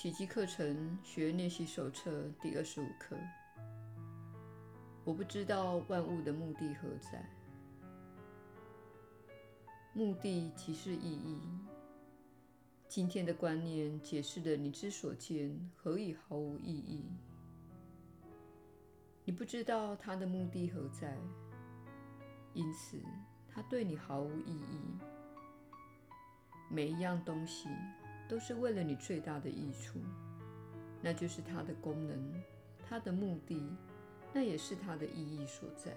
奇迹课程学练习手册第二十五课。我不知道万物的目的何在。目的即是意义。今天的观念解释了你之所见何以毫无意义。你不知道它的目的何在，因此它对你毫无意义。每一样东西都是为了你最大的益处，那就是它的功能、它的目的，那也是它的意义所在。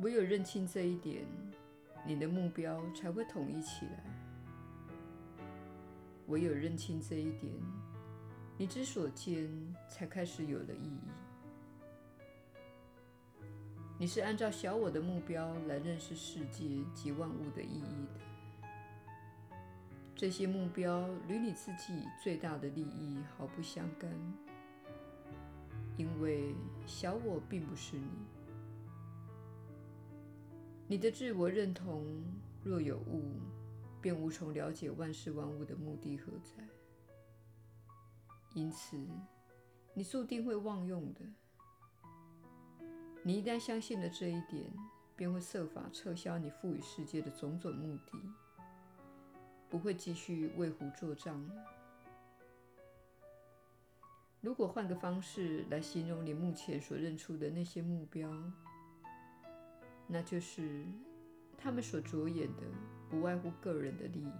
唯有认清这一点，你的目标才会统一起来。唯有认清这一点，你之所见才开始有了意义。你是按照小我的目标来认识世界及万物的意义的，这些目标与你自己最大的利益毫不相干，因为小我并不是你。你的自我认同若有误，便无从了解万事万物的目的何在，因此你注定会忘用的。你一旦相信了这一点，便会设法撤销你赋予世界的种种目的，不会继续为虎作伥。如果换个方式来形容你目前所认出的那些目标，那就是他们所着眼的不外乎个人的利益。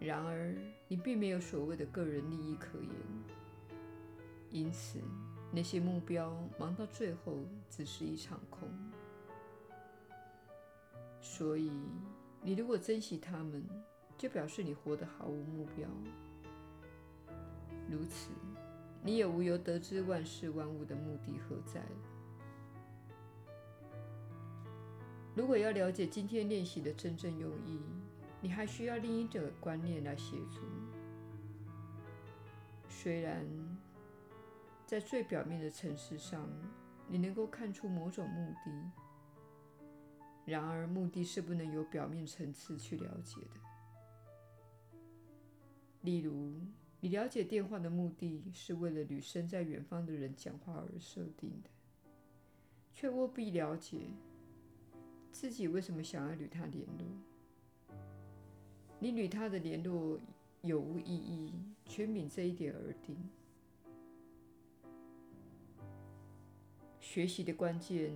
然而，你并没有所谓的个人利益可言，因此，那些目标忙到最后只是一场空，所以你如果珍惜他们，就表示你活得毫无目标。如此，你也无由得知万事万物的目的何在。如果要了解今天练习的真正用意，你还需要另一种观念来协助。虽然，在最表面的层次上，你能够看出某种目的。然而，目的是不能由表面层次去了解的。例如，你了解电话的目的是为了与身在远方的人讲话而设定的，却务必了解自己为什么想要与他联络。你与他的联络有无意义，全凭这一点而定。学习的关键，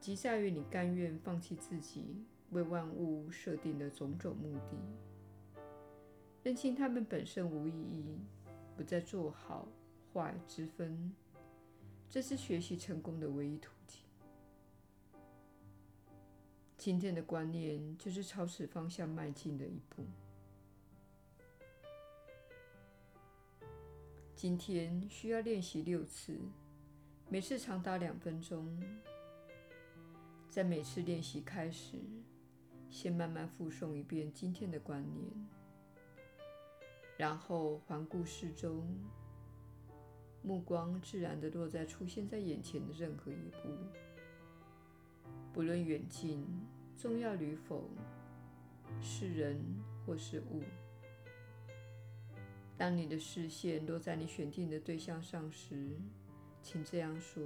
即在于你甘愿放弃自己为万物设定的种种目的，认清它们本身无意义，不再做好坏之分。这是学习成功的唯一途径。今天的观念就是朝此方向迈进的一步。今天需要练习六次。每次长达两分钟，在每次练习开始，先慢慢复诵一遍今天的观念，然后环顾四周，目光自然地落在出现在眼前的任何一步，不论远近、重要与否，是人或是物。当你的视线落在你选定的对象上时，请这样说：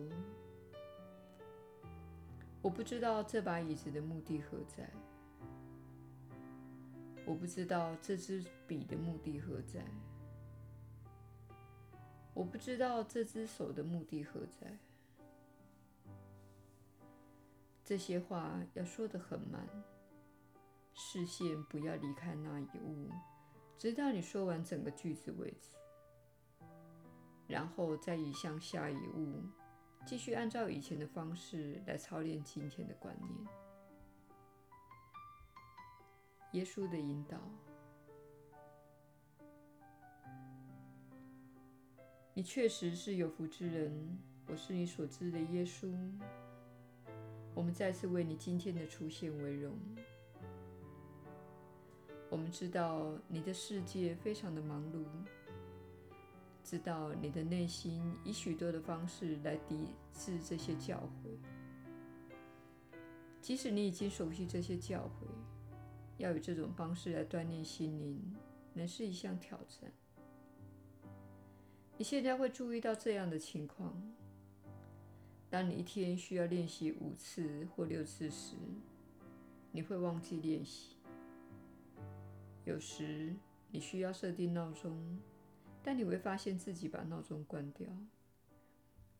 我不知道这把椅子的目的何在，我不知道这支笔的目的何在，我不知道这只手的目的何在。这些话要说得很慢，视线不要离开那一物，直到你说完整个句子为止。然后再移向下一物，继续按照以前的方式来操练今天的观念。耶稣的引导，你确实是有福之人。我是你所知的耶稣。我们再次为你今天的出现为荣。我们知道你的世界非常的忙碌。知道你的内心以许多的方式来抵制这些教诲，即使你已经熟悉这些教诲，要以这种方式来锻炼心灵，能是一项挑战。你现在会注意到这样的情况：当你一天需要练习五次或六次时，你会忘记练习；有时你需要设定闹钟，但你会发现自己把闹钟关掉，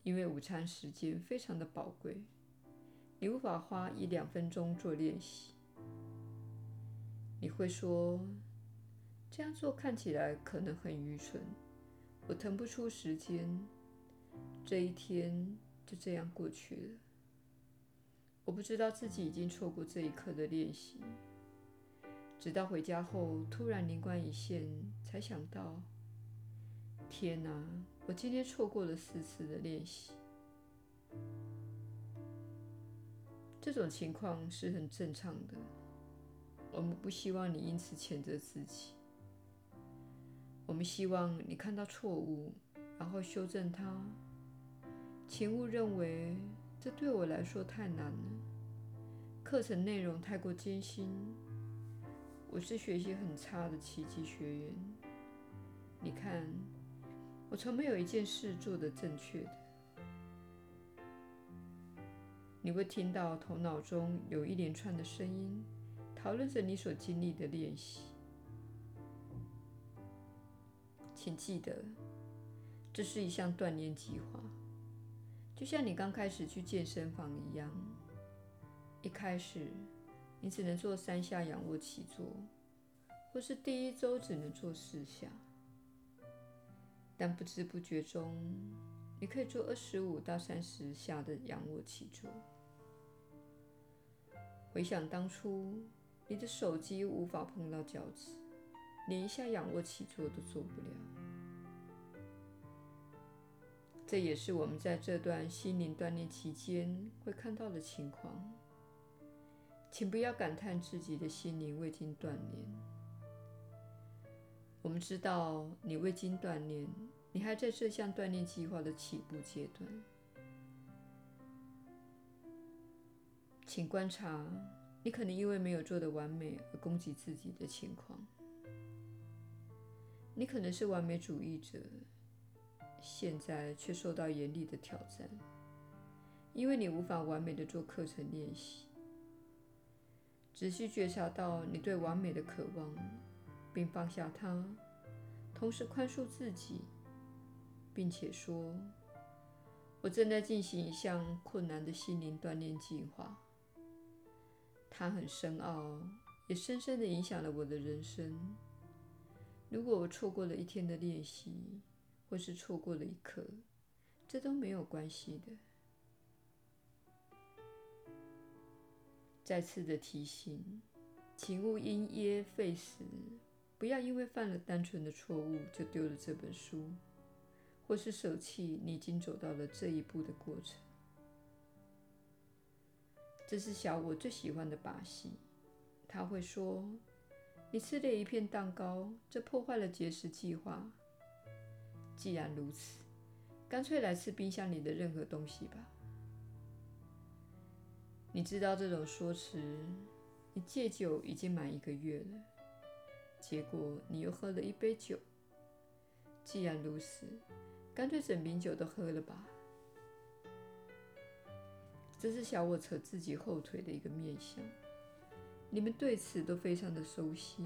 因为午餐时间非常的宝贵，你无法花一两分钟做练习。你会说：“这样做看起来可能很愚蠢。”我腾不出时间，这一天就这样过去了。我不知道自己已经错过这一刻的练习，直到回家后突然灵光一现，才想到：天哪！我今天错过了四次的练习。这种情况是很正常的，我们不希望你因此谴责自己。我们希望你看到错误，然后修正它。请勿认为这对我来说太难了，课程内容太过艰辛。我是学习很差的奇迹学员。你看，我从没有一件事做得正确的。你会听到头脑中有一连串的声音，讨论着你所经历的练习。请记得，这是一项锻炼计划，就像你刚开始去健身房一样。一开始，你只能做三下仰卧起坐，或是第一周只能做四下。但不知不觉中，你可以做二十五到三十下的仰卧起坐。回想当初，你的手机无法碰到脚趾。连一下仰卧起坐都做不了，这也是我们在这段心灵锻炼期间会看到的情况。请不要感叹自己的心灵未经锻炼。我们知道你未经锻炼，你还在这项锻炼计划的起步阶段。请观察，你可能因为没有做得完美而攻击自己的情况。你可能是完美主义者，现在却受到严厉的挑战，因为你无法完美的做课程练习。仔细觉察到你对完美的渴望，并放下它，同时宽恕自己，并且说：“我正在进行一项困难的心灵锻炼计划，它很深奥，也深深的影响了我的人生。”如果我错过了一天的练习，或是错过了一刻，这都没有关系的。再次的提醒，请勿因噎废食，不要因为犯了单纯的错误就丢了这本书，或是舍弃你已经走到了这一步的过程。这是小我最喜欢的把戏，他会说。你吃了一片蛋糕，这破坏了节食计划。既然如此，干脆来吃冰箱里的任何东西吧。你知道这种说辞，你戒酒已经满一个月了，结果你又喝了一杯酒。既然如此，干脆整瓶酒都喝了吧。这是小我扯自己后腿的一个面相。你们对此都非常的熟悉。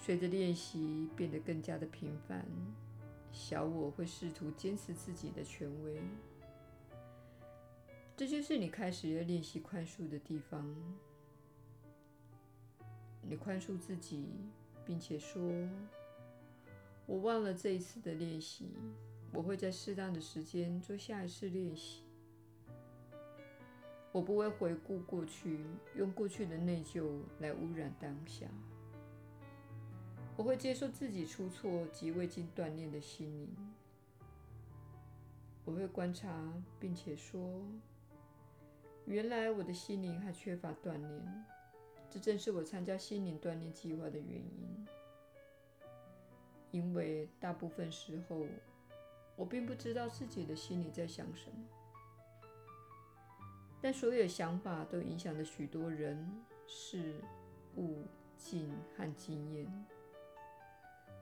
随着练习变得更加的频繁，小我会试图坚持自己的权威。这就是你开始要练习宽恕的地方。你宽恕自己，并且说：“我忘了这一次的练习，我会在适当的时间做下一次练习。”我不会回顾过去，用过去的内疚来污染当下。我会接受自己出错及未经锻炼的心灵。我会观察，并且说：“原来我的心灵还缺乏锻炼，这正是我参加心灵锻炼计划的原因。因为大部分时候，我并不知道自己的心里在想什么。”但所有想法都影响着许多人，事物、境和经验。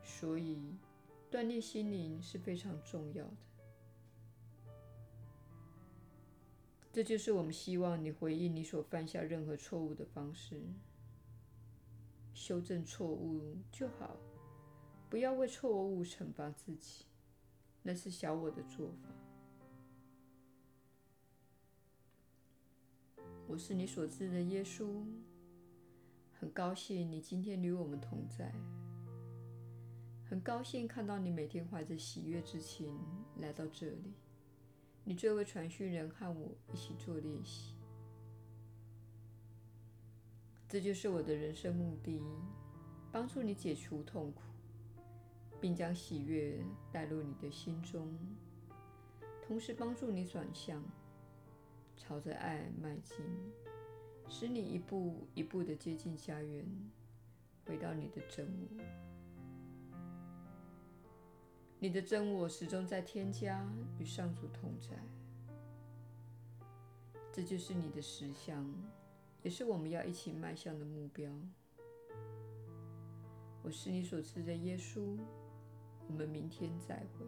所以，锻炼心灵是非常重要的。这就是我们希望你回应你所犯下任何错误的方式。修正错误就好，不要为错误惩罚自己，那是小我的做法。我是你所知的耶稣，很高兴你今天与我们同在，很高兴看到你每天怀着喜悦之情来到这里。你这位传讯人和我一起做练习，这就是我的人生目的：帮助你解除痛苦，并将喜悦带入你的心中，同时帮助你转向，朝着爱迈进，使你一步一步地接近家园，回到你的真我。你的真我始终在添加与上主同在，这就是你的实相，也是我们要一起迈向的目标。我是你所知的耶稣，我们明天再会。